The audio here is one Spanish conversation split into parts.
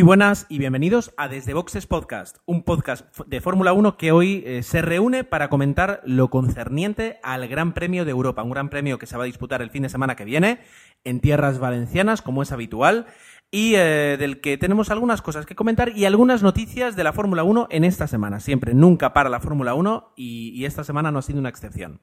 Muy buenas y bienvenidos a Desde Boxes Podcast, un podcast de Fórmula 1 que hoy eh, se reúne para comentar lo concerniente al Gran Premio de Europa, un gran premio que se va a disputar el fin de semana que viene en tierras valencianas, como es habitual, y eh, del que tenemos algunas cosas que comentar y algunas noticias de la Fórmula 1 en esta semana. Siempre, nunca para la Fórmula 1 y, y esta semana no ha sido una excepción.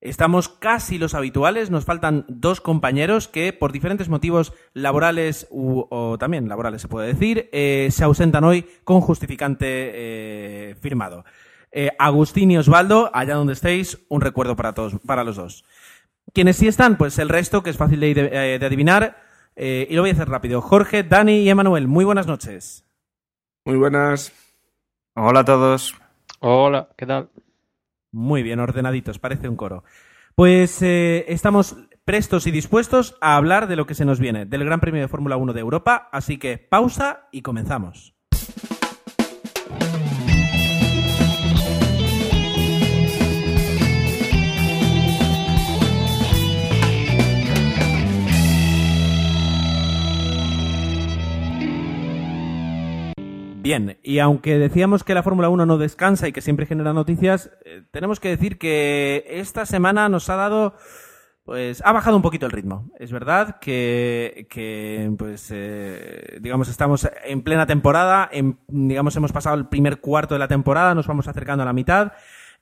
Estamos casi los habituales, nos faltan dos compañeros que por diferentes motivos laborales u, o también laborales se puede decir, eh, se ausentan hoy con justificante eh, firmado. Eh, Agustín y Osvaldo, allá donde estéis, un recuerdo para todos, para los dos. Quienes sí están, pues el resto, que es fácil de, de- de adivinar, eh, y lo voy a hacer rápido. Jorge, Dani y Emanuel, muy buenas noches. Muy buenas. Hola a todos. Hola, ¿qué tal? Muy bien, ordenaditos, parece un coro. Pues eh, estamos prestos y dispuestos a hablar de lo que se nos viene, del Gran Premio de Fórmula 1 de Europa, así que pausa y comenzamos. Bien, y aunque decíamos que la Fórmula 1 no descansa y que siempre genera noticias, eh, tenemos que decir que esta semana nos ha dado, pues ha bajado un poquito el ritmo. Es verdad que, que pues, eh, digamos, estamos en plena temporada, en, digamos, hemos pasado el primer cuarto de la temporada, nos vamos acercando a la mitad,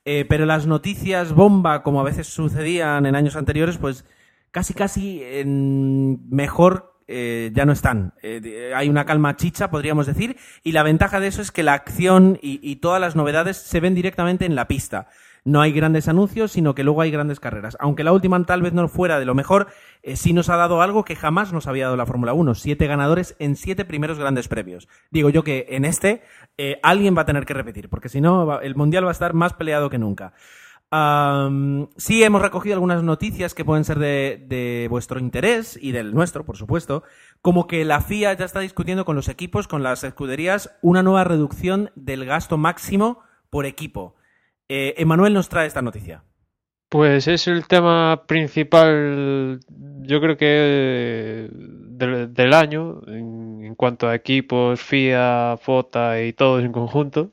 eh, pero las noticias bomba, como a veces sucedían en años anteriores, pues casi, casi mejor eh, ya no están. Eh, hay una calma chicha, podríamos decir, y la ventaja de eso es que la acción y, todas las novedades se ven directamente en la pista. No hay grandes anuncios, sino que luego hay grandes carreras. Aunque la última tal vez no fuera de lo mejor, eh, sí nos ha dado algo que jamás nos había dado la Fórmula 1. Siete ganadores en siete primeros grandes premios. Digo yo que en este alguien va a tener que repetir, porque si no, el Mundial va a estar más peleado que nunca. Sí, hemos recogido algunas noticias que pueden ser de, vuestro interés y del nuestro, por supuesto, como que la FIA ya está discutiendo con los equipos, con las escuderías, una nueva reducción del gasto máximo por equipo. Eh, Emanuel nos trae esta noticia. Pues es el tema principal, yo creo que del, del año, en, en cuanto a equipos, FIA, FOTA y todos en conjunto.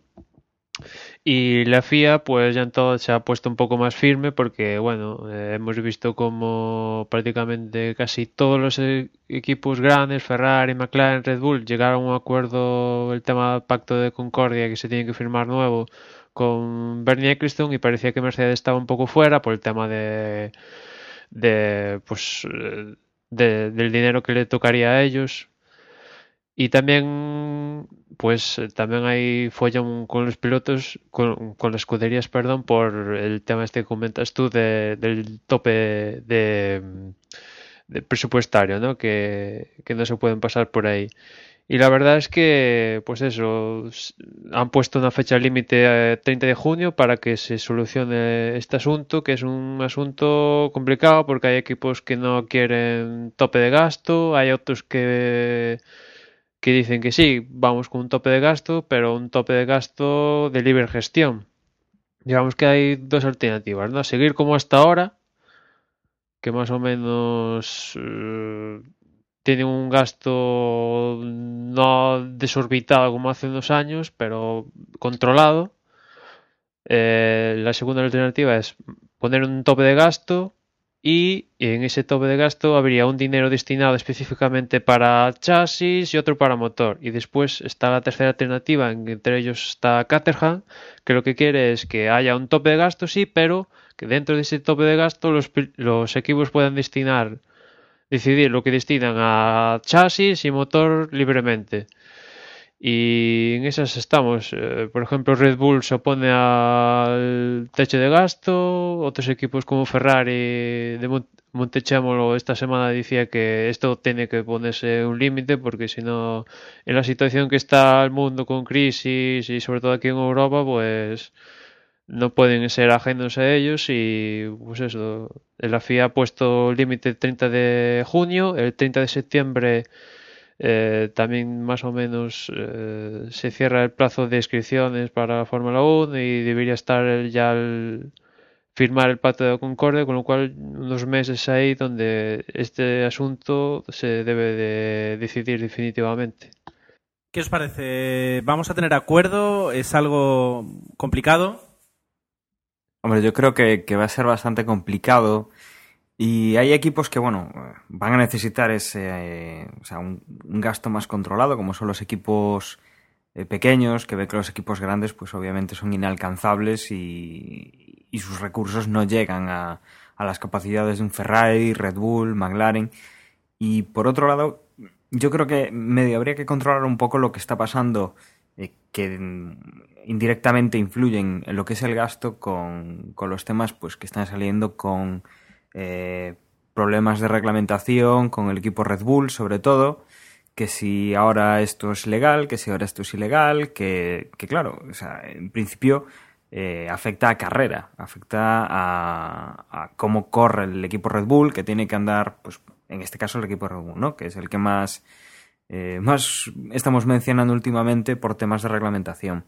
Y la FIA, pues ya en todo se ha puesto un poco más firme porque, bueno, eh, hemos visto como prácticamente casi todos los e- equipos grandes, Ferrari, McLaren, Red Bull, llegaron a un acuerdo, el tema del pacto de Concordia que se tiene que firmar nuevo con Bernie Ecclestone y parecía que Mercedes estaba un poco fuera por el tema de, de pues, eh, de- del dinero que le tocaría a ellos. Y también, pues, eh, también hay follón con los pilotos, con, con las escuderías, perdón, por el tema este que comentas tú de- del tope de, de presupuestario, ¿no? Que, que no se pueden pasar por ahí. Y la verdad es que, pues eso, han puesto una fecha límite eh, 30 de junio para que se solucione este asunto, que es un asunto complicado porque hay equipos que no quieren tope de gasto, hay otros que que dicen que sí, vamos con un tope de gasto, pero un tope de gasto de libre gestión. Digamos que hay dos alternativas, ¿no? Seguir como hasta ahora, que más o menos eh, tiene un gasto no desorbitado como hace unos años, pero controlado. Eh, la segunda alternativa es poner un tope de gasto y en ese tope de gasto habría un dinero destinado específicamente para chasis y otro para motor. Y después está la tercera alternativa, entre ellos está Caterham, que lo que quiere es que haya un tope de gasto, sí, pero que dentro de ese tope de gasto los, los equipos puedan destinar, decidir lo que destinan a chasis y motor libremente. Y en esas estamos. Eh, por ejemplo, Red Bull se opone al techo de gasto. Otros equipos como Ferrari de Mon- Montechémolo esta semana decía que esto tiene que ponerse un límite porque si no, en la situación que está el mundo con crisis y sobre todo aquí en Europa, pues no pueden ser ajenos a ellos y pues eso, la FIA ha puesto el límite 30 de junio, el 30 de septiembre eh, también más o menos eh, se cierra el plazo de inscripciones para la Fórmula 1 y debería estar el- ya el firmar el pacto de Concordia, con lo cual unos meses ahí donde este asunto se debe de decidir definitivamente. ¿Qué os parece? ¿Vamos a tener acuerdo? ¿Es algo complicado? Hombre, yo creo que, que va a ser bastante complicado. Y hay equipos que, bueno, van a necesitar ese, eh, o sea, un, gasto más controlado, como son los equipos eh, pequeños, que ve que los equipos grandes, pues obviamente son inalcanzables y, y sus recursos no llegan a, a, las capacidades de un Ferrari, Red Bull, McLaren. Y por otro lado, yo creo que medio habría que controlar un poco lo que está pasando, eh, que indirectamente influyen en lo que es el gasto con, con los temas pues que están saliendo con eh, problemas de reglamentación, con el equipo Red Bull sobre todo, que si ahora esto es legal, que si ahora esto es ilegal, que, que claro, o sea, en principio eh, afecta a carrera, afecta a, cómo corre el equipo Red Bull, que tiene que andar, pues en este caso el equipo Red Bull, ¿no? Que es el que más, eh, más estamos mencionando últimamente por temas de reglamentación.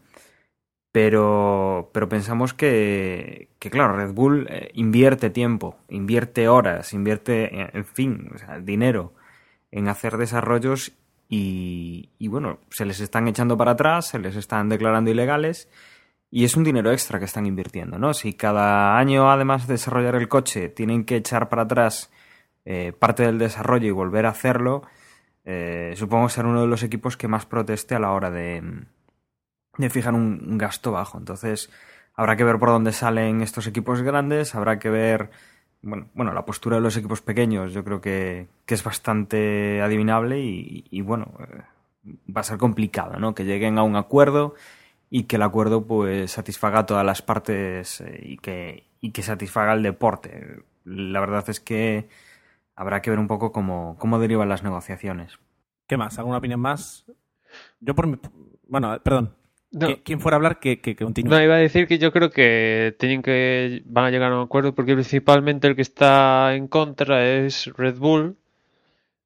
Pero, pero pensamos que, que, claro, Red Bull eh, invierte tiempo, invierte horas, invierte, en, en fin, o sea, dinero en hacer desarrollos y, y, bueno, se les están echando para atrás, se les están declarando ilegales y es un dinero extra que están invirtiendo, ¿no? Si cada año, además de desarrollar el coche, tienen que echar para atrás eh, parte del desarrollo y volver a hacerlo, eh, supongo ser uno de los equipos que más proteste a la hora de, de fijar un, gasto bajo. Entonces, habrá que ver por dónde salen estos equipos grandes, habrá que ver, bueno, bueno la postura de los equipos pequeños yo creo que, que es bastante adivinable y, y bueno, eh, va a ser complicado, ¿no? Que lleguen a un acuerdo y que el acuerdo pues satisfaga a todas las partes eh, y que, y que satisfaga el deporte. La verdad es que habrá que ver un poco cómo, cómo derivan las negociaciones. ¿Qué más? ¿Alguna opinión más? Yo por mi... Bueno, perdón. No. ¿Quién fuera a hablar que, que, que, continúe? No, iba a decir que yo creo que tienen que van a llegar a un acuerdo porque principalmente el que está en contra es Red Bull.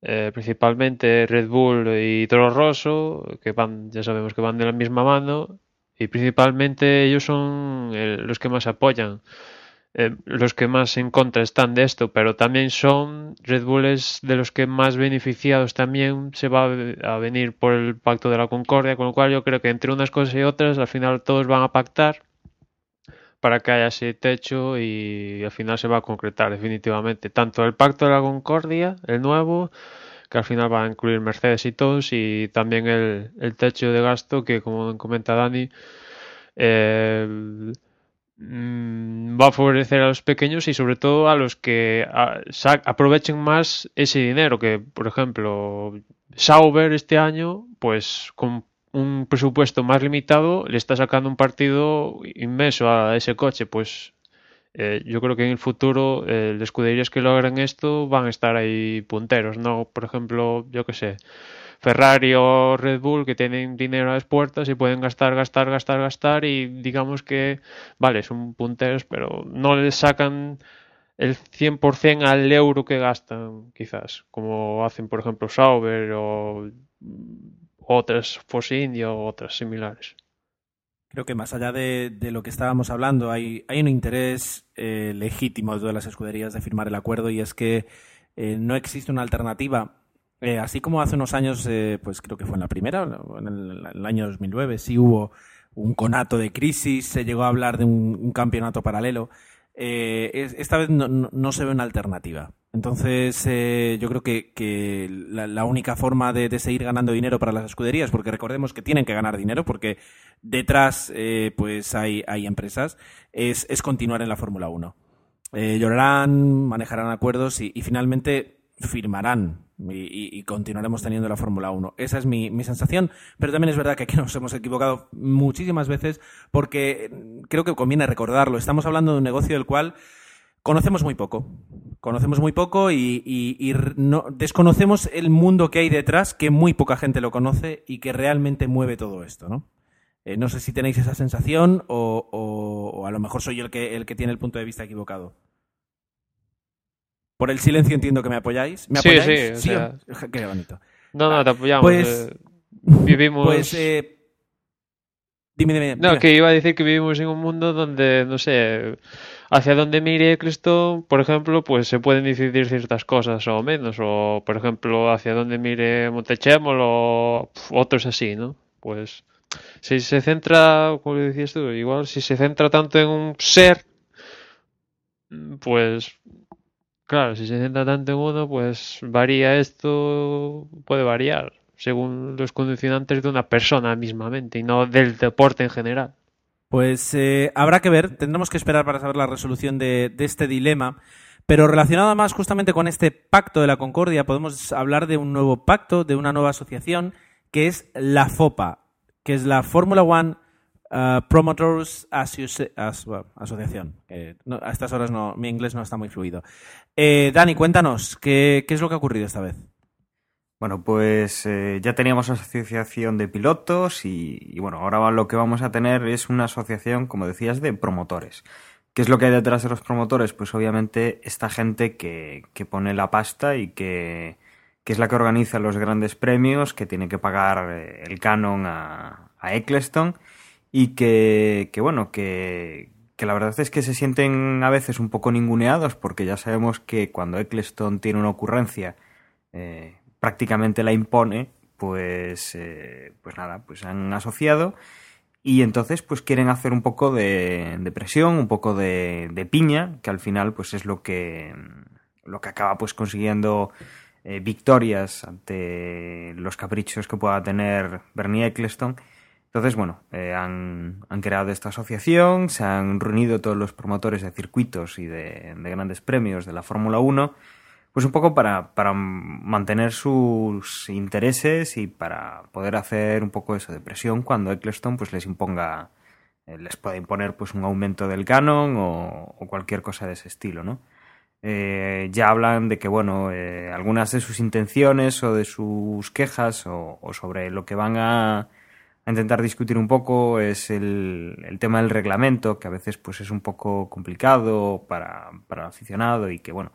Eh, principalmente Red Bull y Toro Rosso, que van, ya sabemos que van de la misma mano, y principalmente ellos son el, los que más apoyan. Eh, los que más en contra están de esto, pero también son Red Bull es de los que más beneficiados también se va a venir por el pacto de la concordia, con lo cual yo creo que entre unas cosas y otras al final todos van a pactar para que haya ese techo y al final se va a concretar definitivamente. Tanto el pacto de la concordia, el nuevo, que al final va a incluir Mercedes y todos, y también el, el techo de gasto que como comenta Dani, eh, va a favorecer a los pequeños y sobre todo a los que aprovechen más ese dinero que por ejemplo Sauber este año pues con un presupuesto más limitado le está sacando un partido inmenso a ese coche. Pues eh, yo creo que en el futuro eh, las escuderías que logren esto van a estar ahí punteros no por ejemplo yo que sé Ferrari o Red Bull que tienen dinero a las puertas y pueden gastar, gastar, gastar, gastar y digamos que, vale, son punteros, pero no les sacan el 100% al euro que gastan, quizás, como hacen, por ejemplo, Sauber o otras Force India o otras similares. Creo que más allá de, lo que estábamos hablando, hay, hay un interés eh, legítimo de todas las escuderías de firmar el acuerdo y es que eh, no existe una alternativa eh, así como hace unos años, eh, pues creo que fue en la primera, en el, año 2009, sí hubo un conato de crisis, se llegó a hablar de un, campeonato paralelo. Eh, es, esta vez no, se ve una alternativa. Entonces, yo creo que, la, única forma de, seguir ganando dinero para las escuderías, porque recordemos que tienen que ganar dinero, porque detrás pues hay, hay empresas, es, es continuar en la Fórmula 1. Eh, llorarán, manejarán acuerdos y finalmente firmarán y, y, continuaremos teniendo la Fórmula 1. Esa es mi, mi, sensación, pero también es verdad que aquí nos hemos equivocado muchísimas veces porque creo que conviene recordarlo. Estamos hablando de un negocio del cual conocemos muy poco. Conocemos muy poco y, no, desconocemos el mundo que hay detrás, que muy poca gente lo conoce y que realmente mueve todo esto, ¿no? Eh, no sé si tenéis esa sensación o, o, o, a lo mejor soy yo el que, el que tiene el punto de vista equivocado. Por el silencio entiendo que me apoyáis. ¿Me apoyáis? Sí, sí. O sea... sí qué bonito. No, no, te apoyamos. Pues, eh, vivimos. Pues, eh... dime, dime, No, que iba a decir que vivimos en un mundo donde, no sé, hacia donde mire Cristo, por ejemplo, pues se pueden decidir ciertas cosas o menos. O, por ejemplo, hacia donde mire Montechemol o otros así, ¿no? Pues si se centra, como decías tú, igual si se centra tanto en un ser, pues claro, si se centra tanto en uno, pues varía esto, puede variar según los condicionantes de una persona mismamente y no del deporte en general. Pues eh, habrá que ver, tendremos que esperar para saber la resolución de, de este dilema. Pero relacionado más justamente con este pacto de la concordia, podemos hablar de un nuevo pacto, de una nueva asociación, que es la FOPA, que es la Fórmula One uh, Promoters Asociación. A estas horas no, mi inglés no está muy fluido. Eh, Dani, cuéntanos, ¿qué, ¿qué, es lo que ha ocurrido esta vez? Bueno, pues eh, ya teníamos asociación de pilotos y, bueno, ahora lo que vamos a tener es una asociación, como decías, de promotores. ¿Qué es lo que hay detrás de los promotores? Pues obviamente esta gente que, que pone la pasta y que, que, es la que organiza los grandes premios, que tiene que pagar eh, el canon a Eccleston y que, que bueno, que, que, la verdad es que se sienten a veces un poco ninguneados porque ya sabemos que cuando Eccleston tiene una ocurrencia eh, prácticamente la impone, pues, eh, pues nada, pues han asociado y entonces pues quieren hacer un poco de, presión, un poco de, de, piña, que al final pues es lo que, lo que acaba pues consiguiendo eh, victorias ante los caprichos que pueda tener Bernie Eccleston. Entonces, bueno, eh, han, han, creado esta asociación, se han reunido todos los promotores de circuitos y de, de grandes premios de la Fórmula 1 pues un poco para, para mantener sus intereses y para poder hacer un poco eso de presión cuando Eccleston pues les imponga eh, les puede imponer pues un aumento del canon o, o cualquier cosa de ese estilo no eh, ya hablan de que bueno eh, algunas de sus intenciones o de sus quejas o, o sobre lo que van a, a, intentar discutir un poco es el, tema del reglamento que a veces pues es un poco complicado para, para el aficionado y que bueno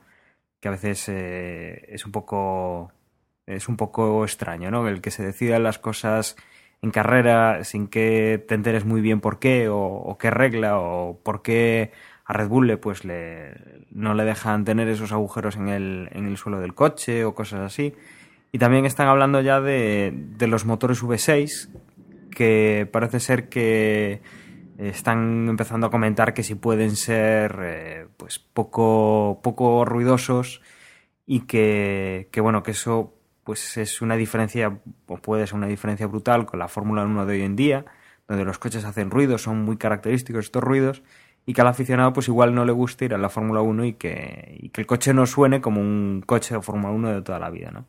que a veces eh, es un poco es un poco extraño, ¿no? El que se decidan las cosas en carrera sin que te enteres muy bien por qué o, qué regla o por qué a Red Bull pues le, no le dejan tener esos agujeros en el, en el suelo del coche o cosas así. Y también están hablando ya de, de los motores V6 que parece ser que están empezando a comentar que si pueden ser eh, pues poco, poco ruidosos y que, que, bueno que eso pues es una diferencia o puede ser una diferencia brutal con la Fórmula 1 de hoy en día donde los coches hacen ruidos son muy característicos estos ruidos y que al aficionado pues igual no le guste ir a la Fórmula 1 y que, que el coche no suene como un coche de Fórmula 1 de toda la vida ¿no?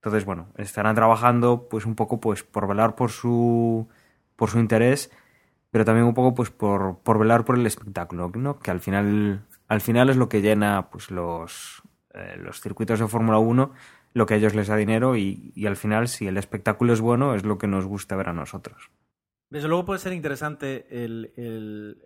Entonces bueno estarán trabajando pues un poco pues por velar por su por su interés pero también un poco pues por, por velar por el espectáculo, ¿no? Que al final, al final es lo que llena pues los, eh, los circuitos de Fórmula 1, lo que a ellos les da dinero y, y, al final si el espectáculo es bueno es lo que nos gusta ver a nosotros. Desde luego puede ser interesante el,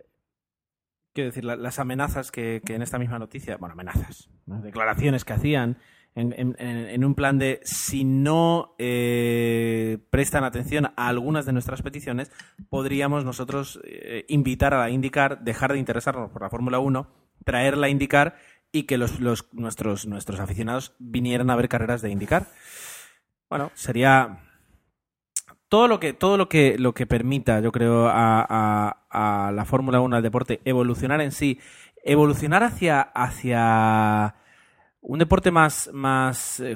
quiero decir, la, las amenazas que, que, en esta misma noticia, bueno, amenazas, declaraciones que hacían en, un plan de si no eh, prestan atención a algunas de nuestras peticiones, podríamos nosotros eh, invitar a la IndyCar, dejar de interesarnos por la Fórmula 1, traerla a IndyCar y que los, nuestros, nuestros aficionados vinieran a ver carreras de IndyCar. Bueno, sería todo lo que todo lo que lo que permita, yo creo, a, a, a la Fórmula 1 al deporte evolucionar en sí, evolucionar hacia hacia un deporte más, más eh,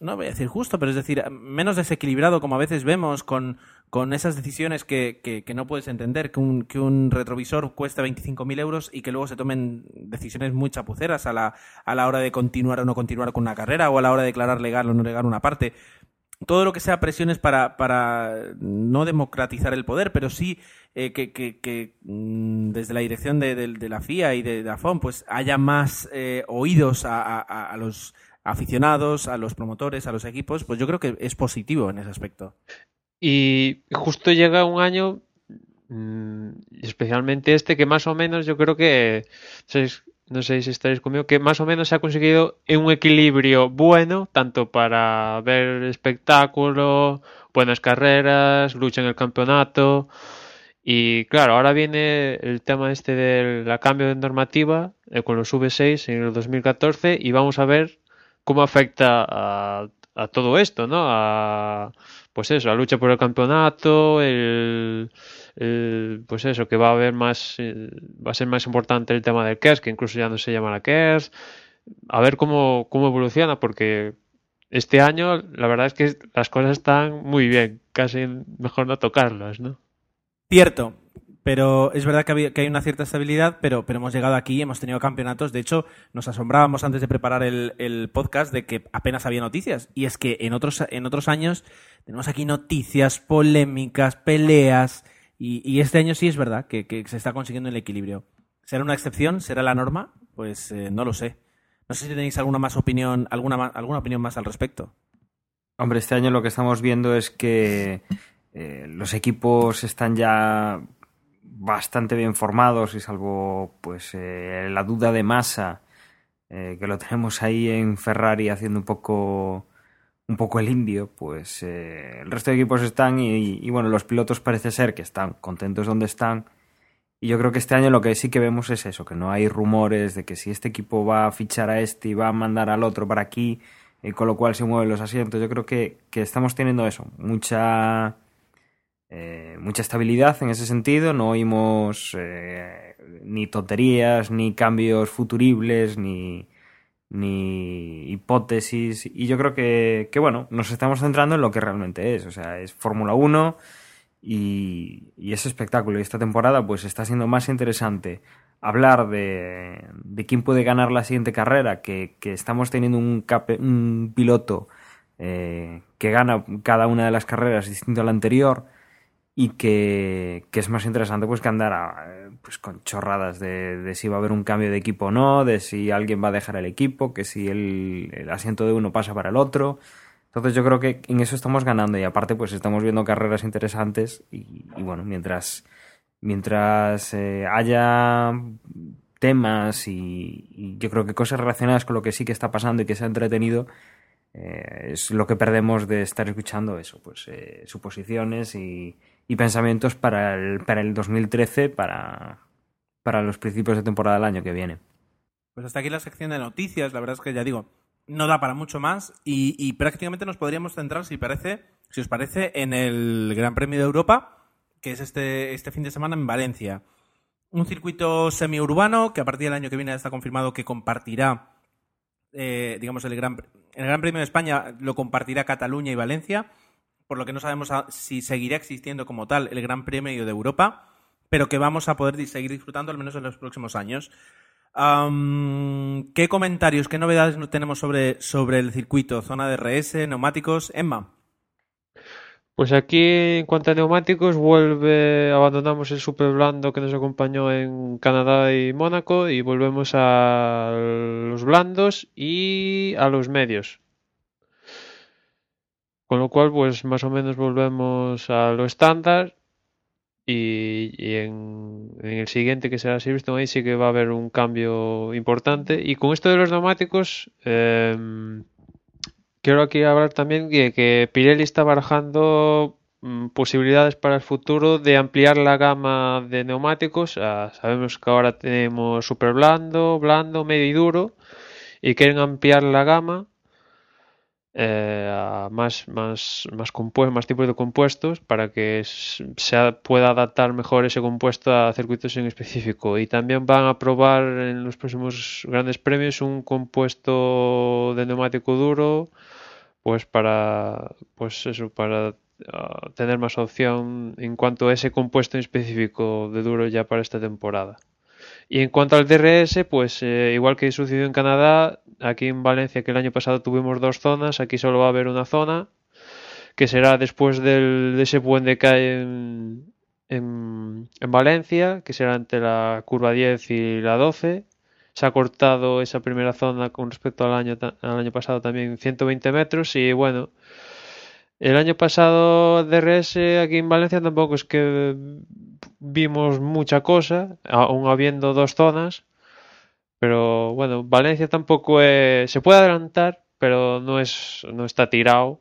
no voy a decir justo, pero es decir, menos desequilibrado como a veces vemos con, con esas decisiones que, que, no puedes entender, que un, que un retrovisor cuesta 25.000 euros y que luego se tomen decisiones muy chapuceras a la, a la hora de continuar o no continuar con una carrera o a la hora de declarar legal o no legal una parte. Todo lo que sea presiones para, para no democratizar el poder, pero sí eh, que, que, que, mm, desde la dirección de, la FIA y de, de AFON pues haya más eh, oídos a, los aficionados, a los promotores, a los equipos, pues yo creo que es positivo en ese aspecto. Y justo llega un año, mmm, especialmente este, que más o menos yo creo que, no sé si estaréis conmigo, que más o menos se ha conseguido un equilibrio bueno, tanto para ver espectáculo, buenas carreras, lucha en el campeonato. Y claro, ahora viene el tema este del cambio de normativa eh, con los V6 en el 2014 y vamos a ver cómo afecta a, todo esto, ¿no? A, pues eso, la lucha por el campeonato, el, pues eso, que va a haber más, eh, va a ser más importante el tema del KERS, que incluso ya no se llama la KERS, a ver cómo, cómo evoluciona, porque este año la verdad es que las cosas están muy bien, casi mejor no tocarlas, ¿no? Cierto, pero es verdad que, hay una cierta estabilidad, pero, pero hemos llegado aquí, hemos tenido campeonatos. De hecho, nos asombrábamos antes de preparar el, podcast de que apenas había noticias. Y es que en otros, en otros años tenemos aquí noticias, polémicas, peleas. Y, este año sí es verdad que, se está consiguiendo el equilibrio. ¿Será una excepción? ¿Será la norma? Pues eh, no lo sé. No sé si tenéis alguna más opinión, alguna, alguna opinión más al respecto. Hombre, este año lo que estamos viendo es que eh, los equipos están ya bastante bien formados y salvo pues eh, la duda de masa eh, que lo tenemos ahí en Ferrari haciendo un poco un poco el indio pues eh, el resto de equipos están y, bueno los pilotos parece ser que están contentos donde están. Y yo creo que este año lo que sí que vemos es eso que no hay rumores de que si este equipo va a fichar a este y va a mandar al otro para aquí con lo cual se mueven los asientos. Yo creo que, que estamos teniendo eso mucha eh, mucha estabilidad en ese sentido, no oímos eh, ni tonterías, ni cambios futuribles, ni, ni hipótesis. Y yo creo que, que, bueno, nos estamos centrando en lo que realmente es. O sea, es Fórmula 1 y, y, es espectáculo. Y esta temporada, pues está siendo más interesante hablar de, de quién puede ganar la siguiente carrera, que, que estamos teniendo un, un piloto eh, que gana cada una de las carreras distinto a la anterior y que, es más interesante pues que andar pues con chorradas de, si va a haber un cambio de equipo o no, de si alguien va a dejar el equipo, que si el, asiento de uno pasa para el otro. Entonces yo creo que en eso estamos ganando y aparte pues estamos viendo carreras interesantes y, bueno, mientras, mientras eh, haya temas y, yo creo que cosas relacionadas con lo que sí que está pasando y que se ha entretenido, eh, es lo que perdemos de estar escuchando eso, pues eh, suposiciones y, y pensamientos para el, para el 2013, para, para los principios de temporada del año que viene. Pues hasta aquí la sección de noticias, la verdad es que ya digo, no da para mucho más y, prácticamente nos podríamos centrar, si parece, si os parece, en el Gran Premio de Europa, que es este, este fin de semana en Valencia. Un circuito semiurbano que a partir del año que viene está confirmado que compartirá, eh, digamos, el Gran, el Gran Premio de España lo compartirá Cataluña y Valencia por lo que no sabemos si seguirá existiendo como tal el Gran Premio de Europa, pero que vamos a poder seguir disfrutando al menos en los próximos años. ¿Qué comentarios, qué novedades tenemos sobre, sobre el circuito? Zona de RS, neumáticos, Emma. Pues aquí, en cuanto a neumáticos, vuelve, abandonamos el super blando que nos acompañó en Canadá y Mónaco y volvemos a los blandos y a los medios. Con lo cual, pues más o menos volvemos a lo estándar y, en, el siguiente que será Silverstone ahí sí que va a haber un cambio importante. Y con esto de los neumáticos, em, quiero aquí hablar también de que Pirelli está barajando mm, posibilidades para el futuro de ampliar la gama de neumáticos. Ah, sabemos que ahora tenemos super blando, blando, medio y duro y quieren ampliar la gama eh, a más, más, más, más tipos de compuestos para que se pueda adaptar mejor ese compuesto a circuitos en específico. Y también van a probar en los próximos grandes premios un compuesto de neumático duro, pues para, pues eso, para ah, tener más opción en cuanto a ese compuesto en específico de duro ya para esta temporada. Y en cuanto al DRS, pues eh, igual que sucedió en Canadá, aquí en Valencia, que el año pasado tuvimos dos zonas, aquí solo va a haber una zona, que será después del, de ese puente que hay en, en, Valencia, que será entre la curva 10 y la 12. Se ha cortado esa primera zona con respecto al año, al año pasado también 120 metros y bueno, el año pasado DRS aquí en Valencia tampoco es que vimos mucha cosa, aún habiendo dos zonas. Pero bueno, Valencia tampoco se puede adelantar, pero no es no está tirado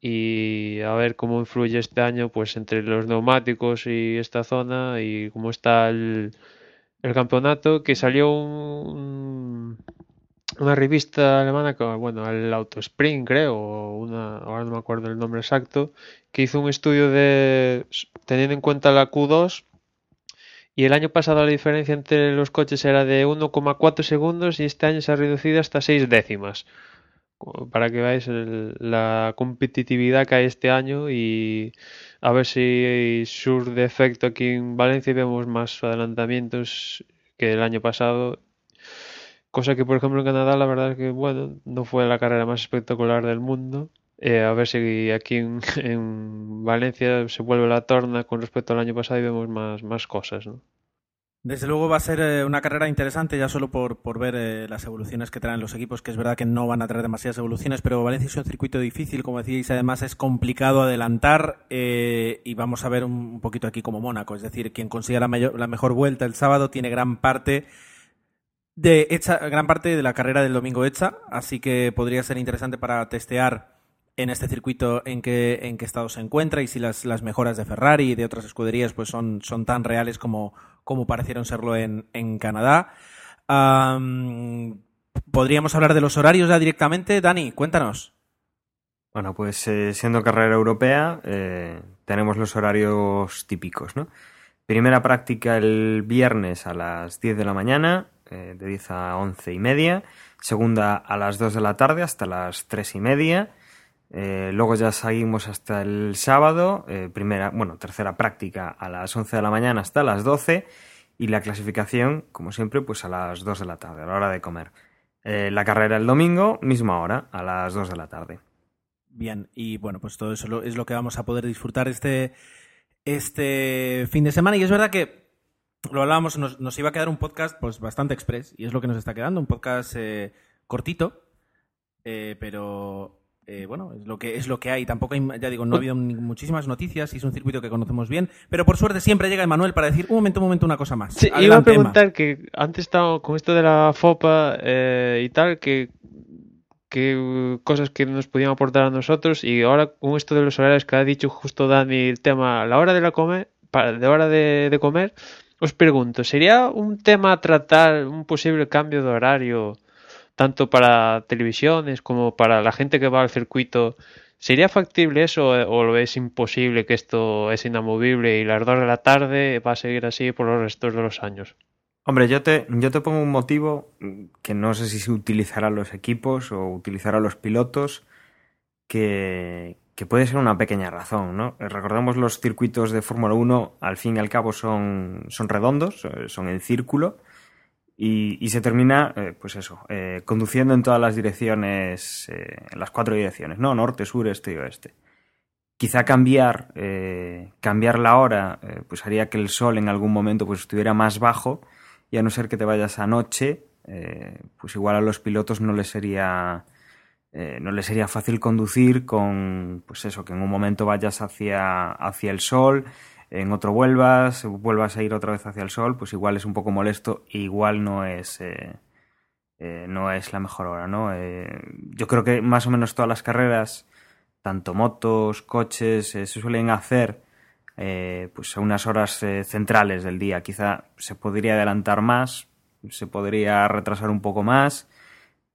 y a ver cómo influye este año pues entre los neumáticos y esta zona y cómo está el, el campeonato que salió un, una revista alemana, bueno, el Autospring, creo, o una, ahora no me acuerdo el nombre exacto, que hizo un estudio de, teniendo en cuenta la Q2, y el año pasado la diferencia entre los coches era de 1,4 segundos y este año se ha reducido hasta 6 décimas. Para que veáis la competitividad que hay este año y a ver si surge efecto aquí en Valencia y vemos más adelantamientos que el año pasado Cosa que, por ejemplo, en Canadá, la verdad es que, bueno, no fue la carrera más espectacular del mundo. Eh, a ver si aquí en, Valencia se vuelve la torna con respecto al año pasado y vemos más, más cosas, ¿no? Desde luego va a ser eh, una carrera interesante ya solo por, por ver eh, las evoluciones que traen los equipos, que es verdad que no van a traer demasiadas evoluciones, pero Valencia es un circuito difícil, como decíais, además es complicado adelantar y vamos a ver un, poquito aquí como Mónaco, es decir, quien consiga la, la mejor vuelta el sábado tiene gran parte de hecha, gran parte de la carrera del domingo hecha, así que podría ser interesante para testear en este circuito en qué, en estado se encuentra y si las, las mejoras de Ferrari y de otras escuderías pues son, son tan reales como, como parecieron serlo en, en Canadá. Podríamos hablar de los horarios ya directamente. Dani, cuéntanos. Bueno, pues eh, siendo carrera europea, eh, tenemos los horarios típicos, ¿no? Primera práctica el viernes a las 10 de la mañana, eh, de 10 a 11 y media, segunda a las 2 de la tarde hasta las 3 y media, eh, luego ya seguimos hasta el sábado, eh, primera, bueno, tercera práctica a las 11 de la mañana hasta las 12 y la clasificación, como siempre, pues a las 2 de la tarde, a la hora de comer. la carrera el domingo, misma hora, a las 2 de la tarde. Bien, y bueno, pues todo eso es lo que vamos a poder disfrutar este, este fin de semana. Y es verdad que lo hablábamos, nos, iba a quedar un podcast pues bastante express y es lo que nos está quedando, un podcast eh, cortito, eh, pero eh, bueno, es lo que es lo que hay. Tampoco hay, ya digo, no ha habido muchísimas noticias y es un circuito que conocemos bien, pero por suerte siempre llega Emanuel para decir un momento, un momento, una cosa más. Sí, iba a preguntar que antes estaba con esto de la FOPA y tal, que que cosas que nos podían aportar a nosotros y ahora con esto de los horarios que ha dicho justo Dani el tema la hora de la comer de hora de comer os pregunto, ¿sería un tema tratar un posible cambio de horario tanto para televisiones como para la gente que va al circuito? ¿Sería factible eso o lo es imposible que esto es inamovible y las dos de la tarde va a seguir así por los restos de los años? Hombre, yo te, yo te pongo un motivo que no sé si se utilizará los equipos o utilizará los pilotos, que, que puede ser una pequeña razón, ¿no? Recordemos los circuitos de Fórmula 1, al fin y al cabo son, son redondos, eh, son en círculo, y, se termina, eh, pues eso, eh, conduciendo en todas las direcciones, en las cuatro direcciones, ¿no? Norte, sur, este y oeste. Quizá cambiar, cambiar la hora, pues haría que el sol en algún momento pues estuviera más bajo, y a no ser que te vayas a noche, pues igual a los pilotos no les sería eh, no le sería fácil conducir con, pues eso, que en un momento vayas hacia, hacia el sol, en otro vuelvas, vuelvas a ir otra vez hacia el sol, pues igual es un poco molesto e igual no es, eh, eh, no es la mejor hora, ¿no? yo creo que más o menos todas las carreras, tanto motos, coches, se suelen hacer pues a unas horas centrales del día. Quizá se podría adelantar más, se podría retrasar un poco más,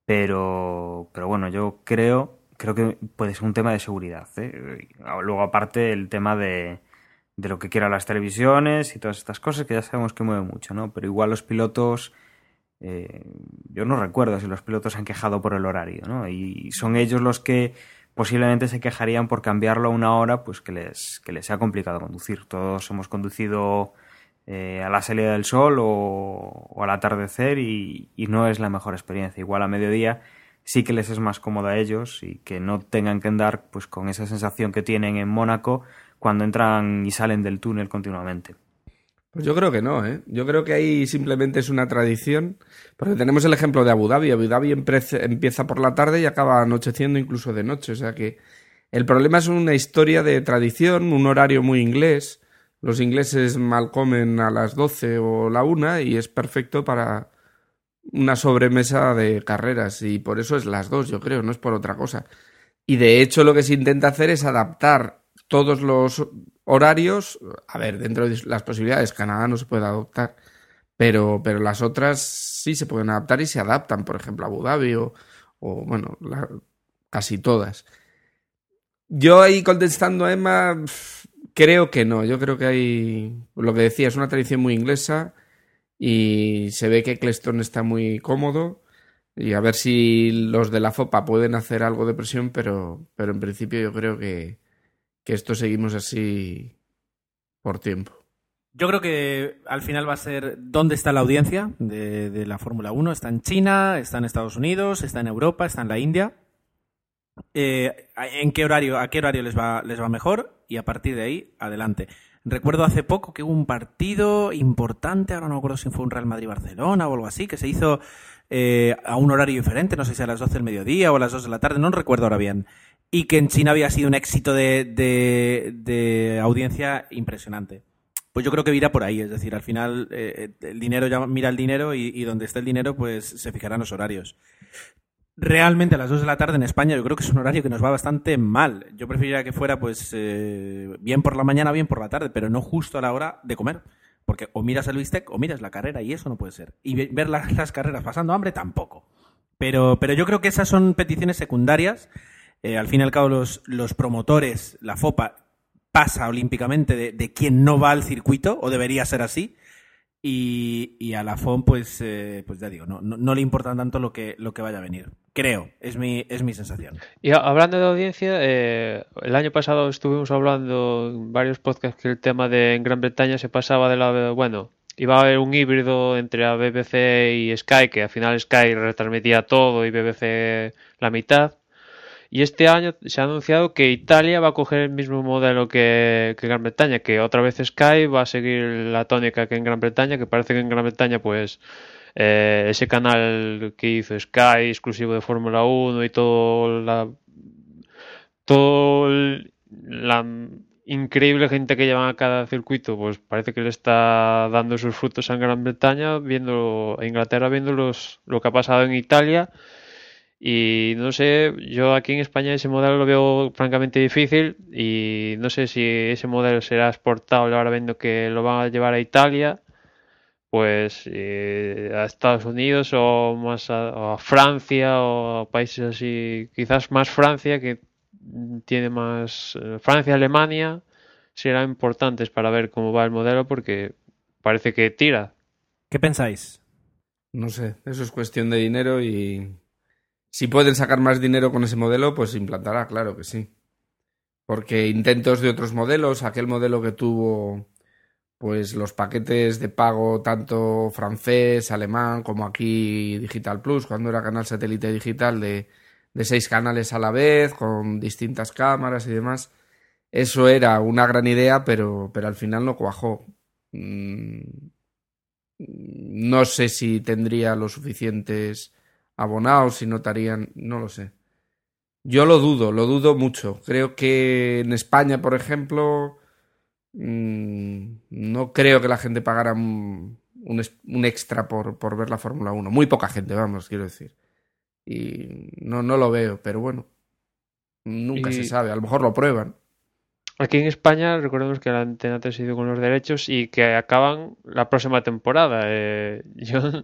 pero, pero bueno, yo creo, creo que puede ser un tema de seguridad. ¿eh? Luego, aparte, el tema de, de lo que quieran las televisiones y todas estas cosas que ya sabemos que mueven mucho, ¿no? Pero igual los pilotos, eh, yo no recuerdo si los pilotos se han quejado por el horario, ¿no? Y son ellos los que posiblemente se quejarían por cambiarlo a una hora, pues que les, que les sea complicado conducir. Todos hemos conducido eh, a la salida del sol o, al atardecer y, no es la mejor experiencia. Igual a mediodía sí que les es más cómodo a ellos y que no tengan que andar pues con esa sensación que tienen en Mónaco cuando entran y salen del túnel continuamente. Pues yo creo que no, ¿eh? Yo creo que ahí simplemente es una tradición, porque tenemos el ejemplo de Abu Dhabi. Abu Dhabi empieza por la tarde y acaba anocheciendo incluso de noche, o sea que el problema es una historia de tradición, un horario muy inglés, los ingleses mal comen a las 12 o la una y es perfecto para una sobremesa de carreras y por eso es las dos, yo creo, no es por otra cosa. Y de hecho lo que se intenta hacer es adaptar todos los horarios, a ver, dentro de las posibilidades, Canadá no se puede adoptar, pero, pero las otras sí se pueden adaptar y se adaptan, por ejemplo, Abu Dhabi o, bueno, casi todas. Yo ahí contestando a Emma, creo que no. Yo creo que hay, lo que decía, es una tradición muy inglesa y se ve que Eccleston está muy cómodo y a ver si los de la FOPA pueden hacer algo de presión, pero, pero en principio yo creo que, que esto seguimos así por tiempo. Yo creo que al final va a ser dónde está la audiencia de, de la Fórmula 1. Está en China, está en Estados Unidos, está en Europa, está en la India. Eh, ¿En qué horario, a qué horario les va, les va mejor? Y a partir de ahí, adelante. Recuerdo hace poco que hubo un partido importante, ahora no me acuerdo si fue un Real Madrid-Barcelona o algo así, que se hizo eh, a un horario diferente, no sé si a las 12 del mediodía o a las 2 de la tarde, no recuerdo ahora bien. Y que en China había sido un éxito de, de- audiencia impresionante. Pues yo creo que irá por ahí, es decir, al final eh, el dinero ya mira el dinero y, y donde esté el dinero pues se fijarán los horarios. Realmente a las 2 de la tarde en España yo creo que es un horario que nos va bastante mal. Yo preferiría que fuera pues eh, bien por la mañana, bien por la tarde, pero no justo a la hora de comer. Porque o miras el bistec o miras la carrera y eso no puede ser. Y ve- ver la- las carreras pasando hambre tampoco. Pero, pero yo creo que esas son peticiones secundarias. Eh, al fin y al cabo los, los promotores, la FOPA, pasa olímpicamente de, de quien no va al circuito, o debería ser así. Y, y a la FOM, pues, eh, pues ya digo, no, no, le importa tanto lo que, lo que vaya a venir. Creo, es mi, es mi sensación. Y hablando de audiencia, eh, el año pasado estuvimos hablando en varios podcasts que el tema de en Gran Bretaña se pasaba de la... Bueno, iba a haber un híbrido entre la BBC y Sky, que al final Sky retransmitía todo y BBC la mitad. Y este año se ha anunciado que Italia va a coger el mismo modelo que, Gran Bretaña, que otra vez Sky va a seguir la tónica que en Gran Bretaña, que parece que en Gran Bretaña pues eh, ese canal que hizo Sky exclusivo de Fórmula 1 y todo la la increíble gente que llevan a cada circuito, pues parece que le está dando sus frutos a Gran Bretaña, viendo a Inglaterra, viendo los, lo que ha pasado en Italia. Y no sé, yo aquí en España ese modelo lo veo francamente difícil y no sé si ese modelo será exportable ahora viendo que lo van a llevar a Italia, pues eh, a Estados Unidos o más a, o a Francia o a países así, quizás más Francia que tiene más eh, Francia, Alemania serán importantes para ver cómo va el modelo porque parece que tira. ¿Qué pensáis? No sé, eso es cuestión de dinero y si pueden sacar más dinero con ese modelo, pues implantará, claro que sí. Porque intentos de otros modelos, aquel modelo que tuvo pues los paquetes de pago tanto francés, alemán como aquí Digital Plus, cuando era canal satélite digital de, de seis canales a la vez, con distintas cámaras y demás. Eso era una gran idea, pero, pero al final no cuajó. Mm, no sé si tendría los suficientes abonados, si notarían, no lo sé. Yo lo dudo, lo dudo mucho. Creo que en España, por ejemplo, mm, no creo que la gente pagara un, un, es- un extra por, por ver la Fórmula 1. Muy poca gente, vamos, quiero decir. Y no, no lo veo, pero bueno, nunca Y- se sabe. A lo mejor lo prueban. Aquí en España recordemos que la Antena 3 ha ido con los derechos y que acaban la próxima temporada. Eh, yo,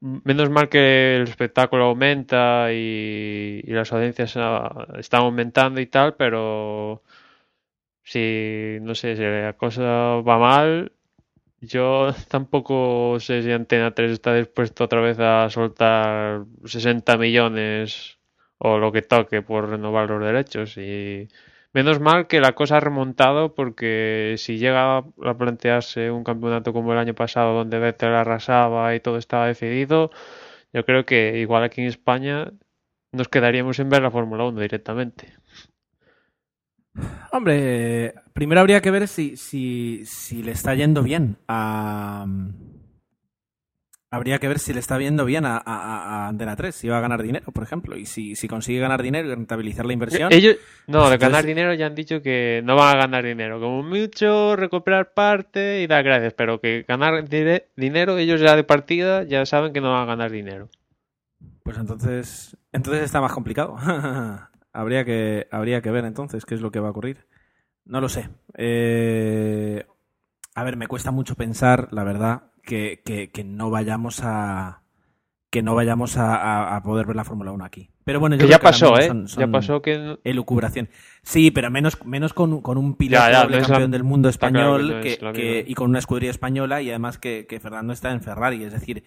menos mal que el espectáculo aumenta y, y las audiencias ah, están aumentando y tal, pero si, no sé, si la cosa va mal, yo tampoco sé si Antena 3 está dispuesto otra vez a soltar 60 millones o lo que toque por renovar los derechos y... Menos mal que la cosa ha remontado porque si llega a plantearse un campeonato como el año pasado donde Vettel arrasaba y todo estaba decidido, yo creo que igual aquí en España nos quedaríamos sin ver la Fórmula 1 directamente. Hombre, primero habría que ver si, si, si le está yendo bien a... Habría que ver si le está viendo bien a, a, a Antena 3, si va a ganar dinero, por ejemplo, y si, si consigue ganar dinero y rentabilizar la inversión. Ellos, no, de ganar Entonces- dinero ya han dicho que no van a ganar dinero. Como mucho recuperar parte y dar gracias, pero que ganar dire- dinero ellos ya de partida ya saben que no van a ganar dinero. Pues entonces, entonces está más complicado. habría que, habría que ver entonces qué es lo que va a ocurrir. No lo sé. Eh, a ver, me cuesta mucho pensar, la verdad, que, que, que no vayamos a que no vayamos a, a- a poder ver la Fórmula 1 aquí. Pero bueno, yo Que ya pasó, ¿eh? son- Ya pasó que... elucubración. Sí, pero menos, menos con, con un piloto Ya, no campeón la- del mundo está claro que español no es que- y con una escudería española y además que, Fernando está en Ferrari. Es decir,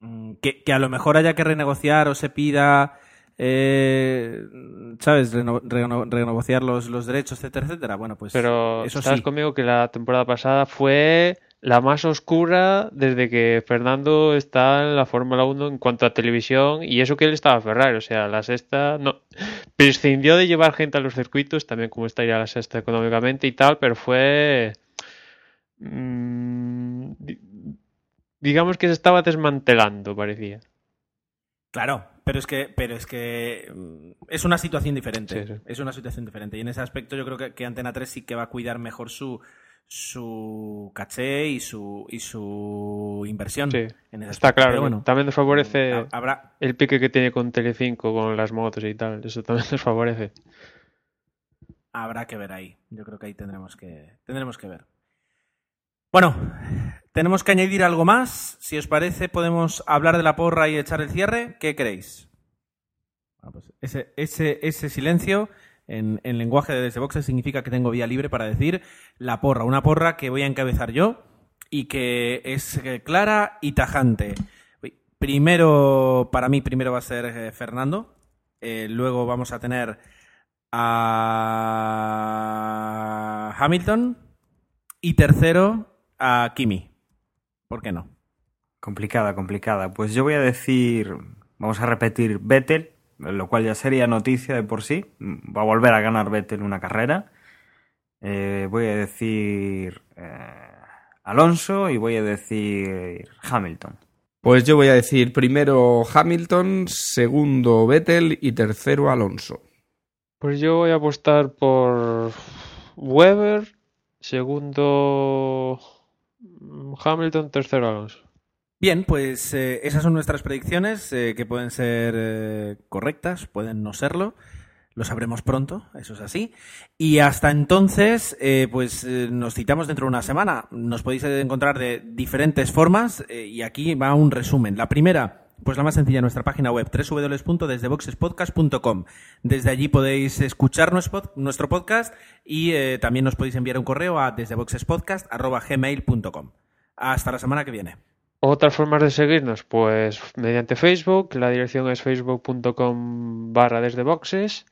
mm, que, que a lo mejor haya que renegociar o se pida, eh, ¿sabes? Reno- reno- renegociar los, los derechos, etcétera, etcétera. Bueno, pues Pero eso estás sí. conmigo que la temporada pasada fue la más oscura desde que Fernando está en la Fórmula 1 en cuanto a televisión y eso que él estaba Ferrari, o sea, la sexta no prescindió de llevar gente a los circuitos, también como estaría la sexta económicamente y tal, pero fue mm, di- digamos que se estaba desmantelando, parecía. Claro, pero es que, pero es que mm, es una situación diferente. Sí, sí. Es una situación diferente. Y en ese aspecto yo creo que, que Antena 3 sí que va a cuidar mejor su su caché y su y su inversión. Sí, en ese Está aspecto. claro, bueno, también nos favorece ha- habrá el pique que tiene con Telecinco con las motos y tal, eso también nos favorece. habrá que ver ahí. Yo creo que ahí tendremos que tendremos que ver. Bueno, tenemos que añadir algo más. Si os parece, podemos hablar de la porra y echar el cierre. ¿Qué creéis? Pues ese, ese, ese silencio en, en lenguaje de desde boxes significa que tengo vía libre para decir la porra. Una porra que voy a encabezar yo y que es eh, clara y tajante. Primero, para mí, primero va a ser eh, Fernando. Eh, luego vamos a tener a Hamilton. Y tercero, a Kimi. ¿Por qué no? Complicada, complicada. Pues yo voy a decir, vamos a repetir Vettel, lo cual ya sería noticia de por sí. Va a volver a ganar Vettel una carrera. Eh, voy a decir eh, Alonso y voy a decir Hamilton. Pues yo voy a decir primero Hamilton, segundo Vettel y tercero Alonso. Pues yo voy a apostar por Weber, segundo Hamilton, tercero Alonso. Bien, pues eh, esas son nuestras predicciones, eh, que pueden ser eh, correctas, pueden no serlo. Lo sabremos pronto, eso es así. Y hasta entonces, pues nos citamos dentro de una semana. Nos podéis encontrar de diferentes formas y aquí va un resumen. La primera, pues la más sencilla, nuestra página web www.desdeboxespodcast.com. Desde allí podéis escuchar nuestro pod- nuestro podcast y también nos podéis enviar un correo a desdeboxespodcast.gmail.com. Hasta la semana que viene. Otras formas de seguirnos, pues mediante Facebook, la dirección es facebook.com barra desde boxes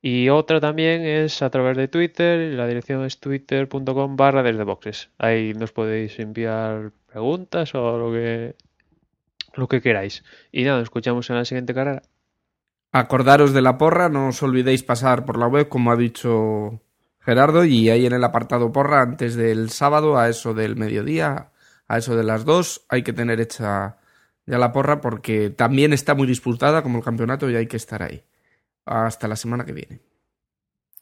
y otra también es a través de Twitter, la dirección es twitter.com barra desde boxes. Ahí nos podéis enviar preguntas o lo que, lo que queráis. Y nada, nos escuchamos en la siguiente carrera. Acordaros de la porra, no os olvidéis pasar por la web, como ha dicho Gerardo, y ahí en el apartado porra, antes del sábado, a eso del mediodía, a eso de las dos, hay que tener hecha ya la porra, porque también está muy disputada como el campeonato y hay que estar ahí. Hasta la semana que viene.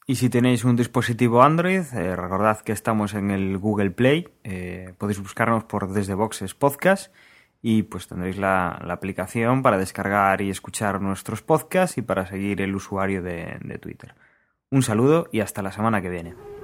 Y si tenéis un dispositivo Android, eh, recordad que estamos en el Google Play. eh, podéis buscarnos por Desde Boxes Podcast y pues tendréis la, aplicación para descargar y escuchar nuestros podcasts y para seguir el usuario de Twitter. Un saludo y hasta la semana que viene.